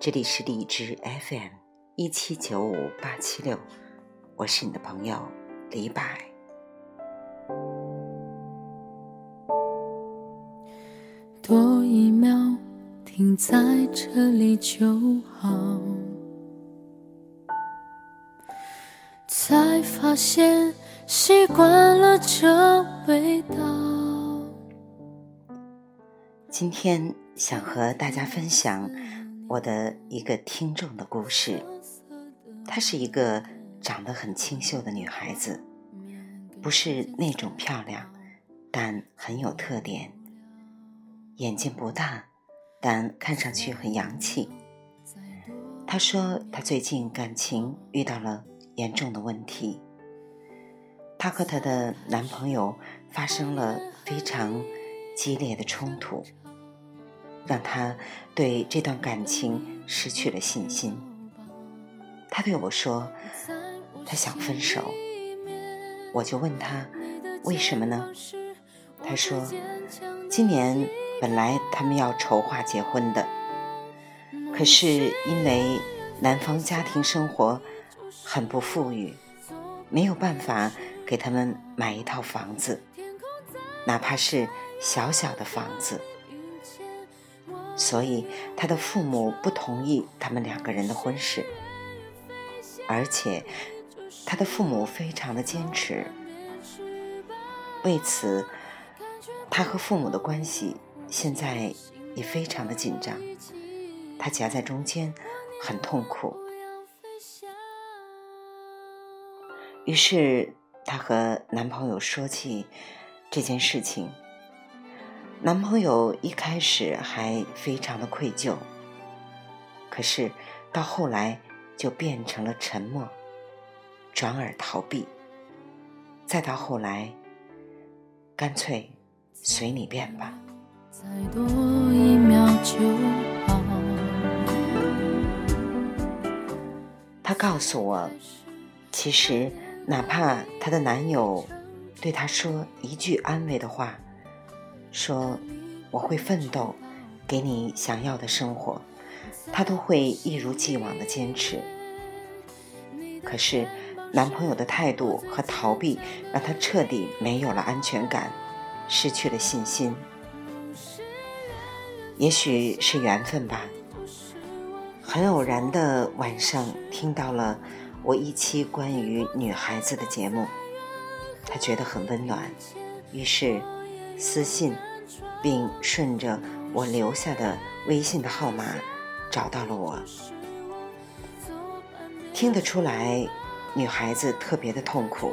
这里是荔枝 FM 一七九五八七六，我是你的朋友李柏。多一秒停在这里就好，才发现习惯了这味道。今天想和大家分享我的一个听众的故事。她是一个长得很清秀的女孩子，不是那种漂亮，但很有特点。眼睛不大，但看上去很洋气。她说，她最近感情遇到了严重的问题。她和她的男朋友发生了非常激烈的冲突，让他对这段感情失去了信心。他对我说，他想分手。我就问他，为什么呢？他说，今年。本来他们要筹划结婚的，可是因为男方家庭生活很不富裕，没有办法给他们买一套房子，哪怕是小小的房子，所以他的父母不同意他们两个人的婚事，而且他的父母非常的坚持，为此他和父母的关系。现在也非常的紧张，她夹在中间，很痛苦。于是她和男朋友说起这件事情，男朋友一开始还非常的愧疚，可是到后来就变成了沉默，转而逃避，再到后来，干脆随你便吧。再多一秒就好。她告诉我，其实哪怕她的男友对她说一句安慰的话，说我会奋斗，给你想要的生活，她都会一如既往的坚持。可是男朋友的态度和逃避，让她彻底没有了安全感，失去了信心。也许是缘分吧。很偶然的晚上，听到了我一期关于女孩子的节目，他觉得很温暖，于是私信，并顺着我留下的微信的号码找到了我。听得出来，女孩子特别的痛苦，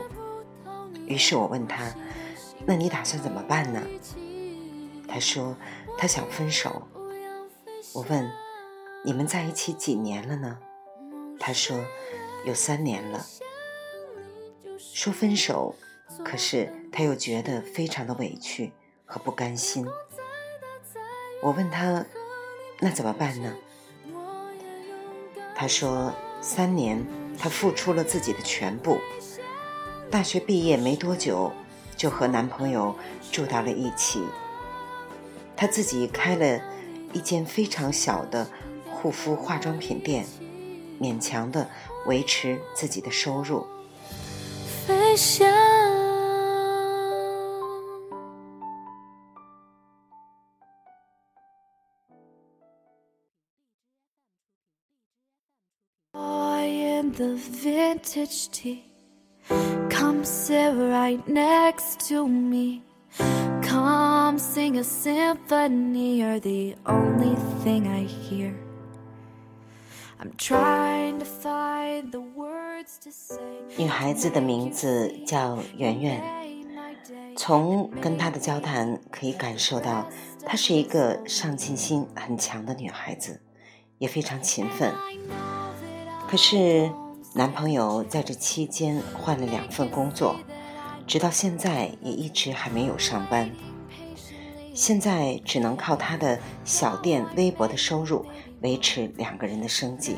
于是我问她：“那你打算怎么办呢？”她说。她想分手，我问：“你们在一起几年了呢？”她说：“有三年了。”说分手，可是他又觉得非常的委屈和不甘心。我问他：“那怎么办呢？”他说：“三年，他付出了自己的全部。大学毕业没多久，就和男朋友住到了一起。”她自己开了一间非常小的护肤化妆品店，勉强的维持自己的收入。飞翔。女孩子的名字叫圆圆。从跟她的交谈可以感受到，她是一个上进心很强的女孩子，也非常勤奋。可是男朋友在这期间换了两份工作，直到现在也一直还没有上班。现在只能靠他的小店微薄的收入维持两个人的生计，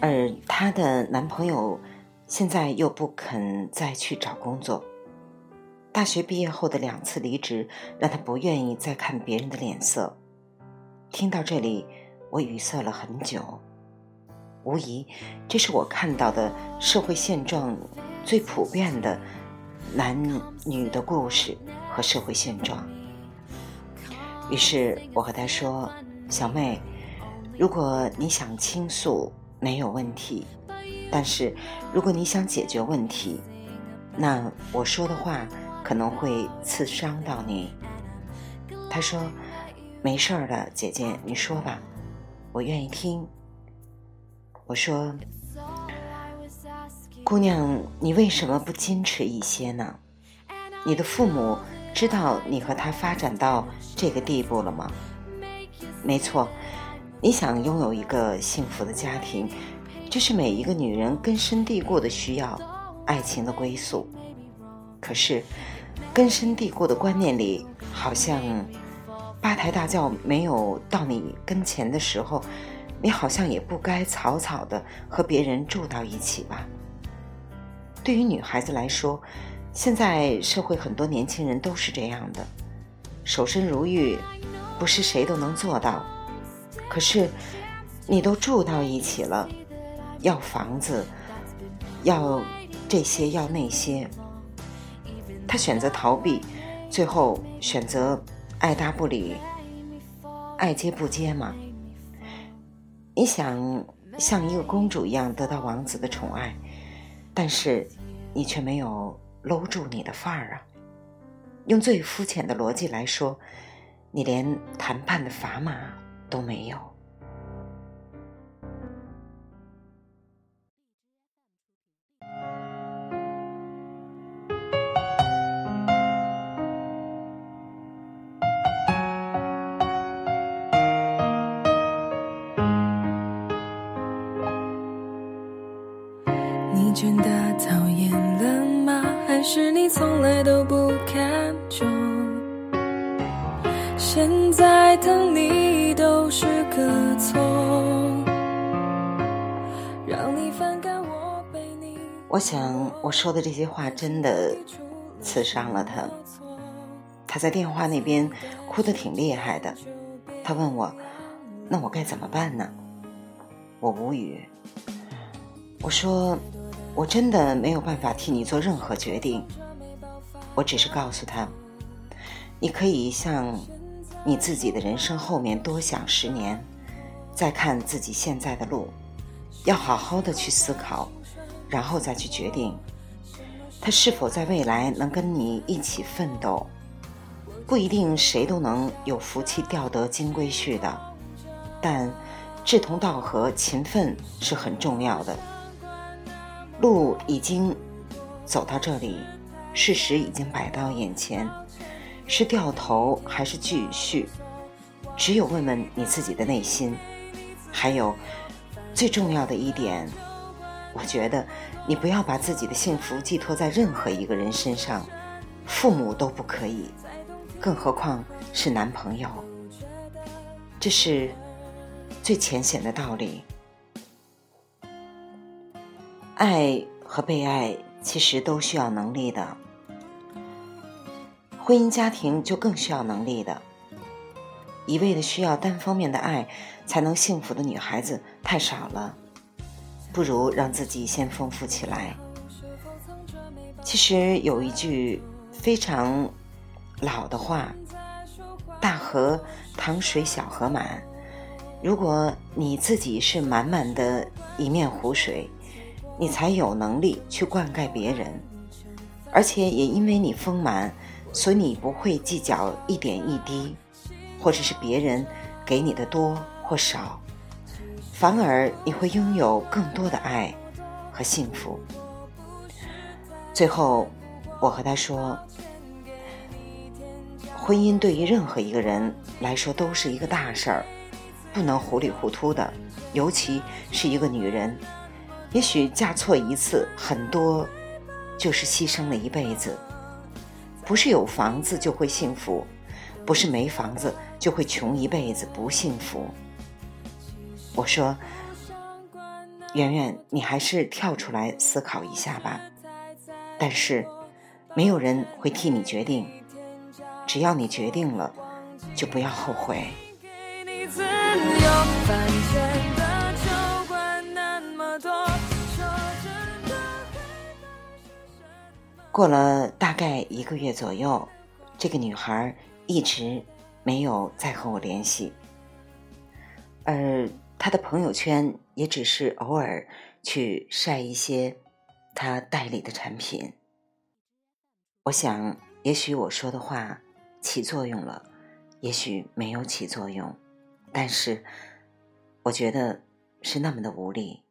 而她的男朋友现在又不肯再去找工作。大学毕业后的两次离职，让她不愿意再看别人的脸色。听到这里，我语塞了很久。无疑，这是我看到的社会现状最普遍的男女的故事和社会现状。于是我和他说：“小妹，如果你想倾诉，没有问题；但是如果你想解决问题，那我说的话可能会刺伤到你。”他说：“没事儿的，姐姐，你说吧，我愿意听。”我说：“姑娘，你为什么不矜持一些呢？你的父母知道你和他发展到这个地步了吗？没错，你想拥有一个幸福的家庭，这是每一个女人根深蒂固的需要，爱情的归宿。可是，根深蒂固的观念里，好像八抬大轿没有到你跟前的时候。”你好像也不该草草的和别人住到一起吧？对于女孩子来说，现在社会很多年轻人都是这样的，守身如玉，不是谁都能做到。可是，你都住到一起了，要房子，要这些，要那些，他选择逃避，最后选择爱答不理，爱接不接嘛？你想像一个公主一样得到王子的宠爱，但是你却没有搂住你的范儿啊！用最肤浅的逻辑来说，你连谈判的砝码都没有。真的讨厌了吗？还是你从来都不看重？现在疼你都是个错，让你反感我被你。我想我说的这些话真的刺伤了他，他在电话那边哭得挺厉害的。他问我：“那我该怎么办呢？”我无语。我说。我真的没有办法替你做任何决定，我只是告诉他，你可以向你自己的人生后面多想十年，再看自己现在的路，要好好的去思考，然后再去决定，他是否在未来能跟你一起奋斗。不一定谁都能有福气钓得金龟婿的，但志同道合、勤奋是很重要的。路已经走到这里，事实已经摆到眼前，是掉头还是继续？只有问问你自己的内心。还有最重要的一点，我觉得你不要把自己的幸福寄托在任何一个人身上，父母都不可以，更何况是男朋友。这是最浅显的道理。爱和被爱其实都需要能力的，婚姻家庭就更需要能力的。一味的需要单方面的爱才能幸福的女孩子太少了，不如让自己先丰富起来。其实有一句非常老的话：“大河淌水小河满。”如果你自己是满满的一面湖水。你才有能力去灌溉别人，而且也因为你丰满，所以你不会计较一点一滴，或者是别人给你的多或少，反而你会拥有更多的爱和幸福。最后，我和他说，婚姻对于任何一个人来说都是一个大事儿，不能糊里糊涂的，尤其是一个女人。也许嫁错一次，很多就是牺牲了一辈子。不是有房子就会幸福，不是没房子就会穷一辈子不幸福。我说，圆圆，你还是跳出来思考一下吧。但是，没有人会替你决定，只要你决定了，就不要后悔。有反正过了大概一个月左右，这个女孩一直没有再和我联系，而她的朋友圈也只是偶尔去晒一些她代理的产品。我想，也许我说的话起作用了，也许没有起作用，但是我觉得是那么的无力。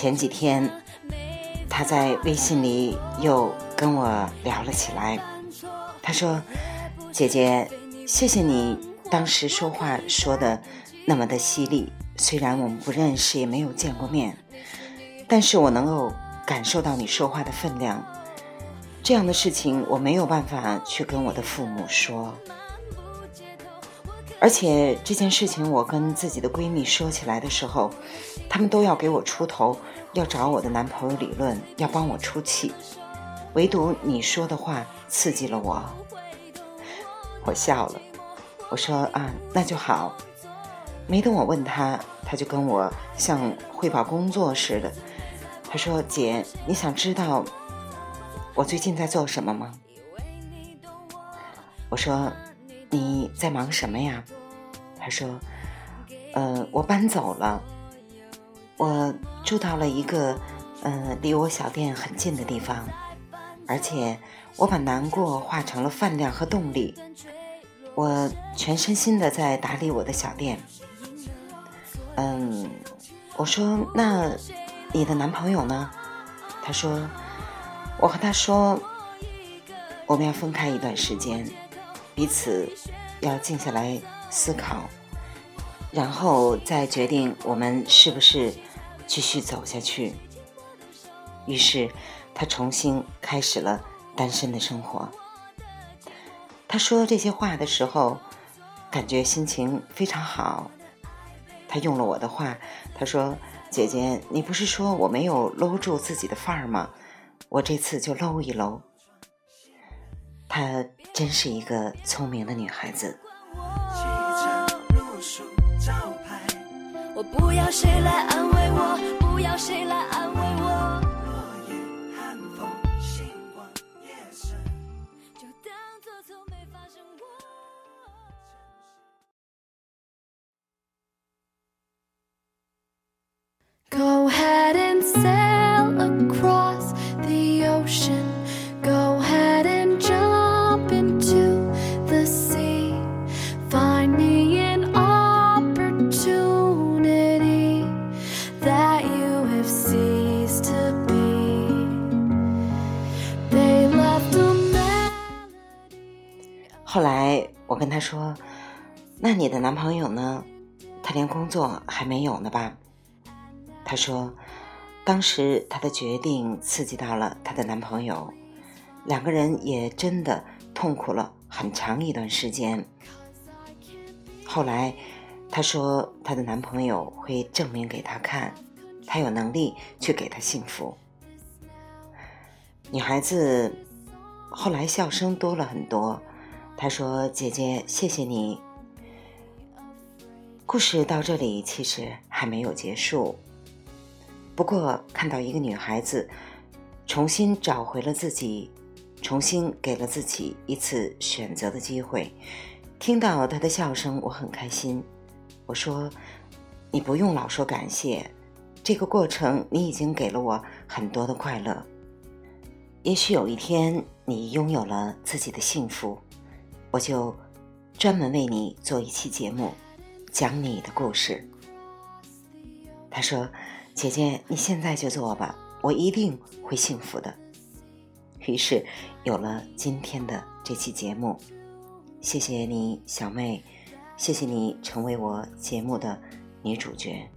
前几天，他在微信里又跟我聊了起来。他说：“姐姐，谢谢你当时说话说的那么的犀利，虽然我们不认识，也没有见过面，但是我能够感受到你说话的分量。这样的事情我没有办法去跟我的父母说，而且这件事情我跟自己的闺蜜说起来的时候，她们都要给我出头，要找我的男朋友理论，要帮我出气。唯独你说的话刺激了我，我笑了，我说啊，那就好。没等我问他，他就跟我像汇报工作似的。他说：“姐，你想知道我最近在做什么吗？”我说：“你在忙什么呀？”他说：“呃，我搬走了，我住到了一个呃离我小店很近的地方，而且我把难过化成了饭量和动力，我全身心的在打理我的小店。”嗯，我说：“那你的男朋友呢？”他说：“我和他说，我们要分开一段时间，彼此要静下来思考，然后再决定我们是不是继续走下去。”于是，他重新开始了单身的生活。他说这些话的时候，感觉心情非常好。他用了我的话，他说：“姐姐，你不是说我没有搂住自己的范儿吗？我这次就搂一搂。”她真是一个聪明的女孩子。我不要谁来安慰我，不要谁来安慰她说：“那你的男朋友呢？他连工作还没有呢吧？”他说：“当时她的决定刺激到了她的男朋友，两个人也真的痛苦了很长一段时间。后来，她说她的男朋友会证明给她看，他有能力去给她幸福。”女孩子后来笑声多了很多。她说：“姐姐，谢谢你。”故事到这里其实还没有结束。不过看到一个女孩子重新找回了自己，重新给了自己一次选择的机会，听到她的笑声，我很开心。我说：“你不用老说感谢，这个过程你已经给了我很多的快乐。也许有一天你拥有了自己的幸福，我就专门为你做一期节目，讲你的故事。他说：“姐姐，你现在就做吧，我一定会幸福的。”于是有了今天的这期节目。谢谢你，小妹，谢谢你成为我节目的女主角。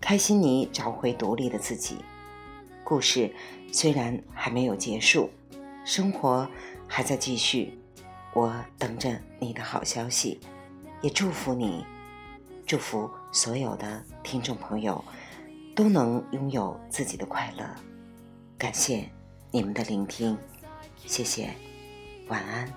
开心你找回独立的自己。故事虽然还没有结束，生活还在继续。我等着你的好消息，也祝福你，祝福所有的听众朋友都能拥有自己的快乐。感谢你们的聆听，谢谢，晚安。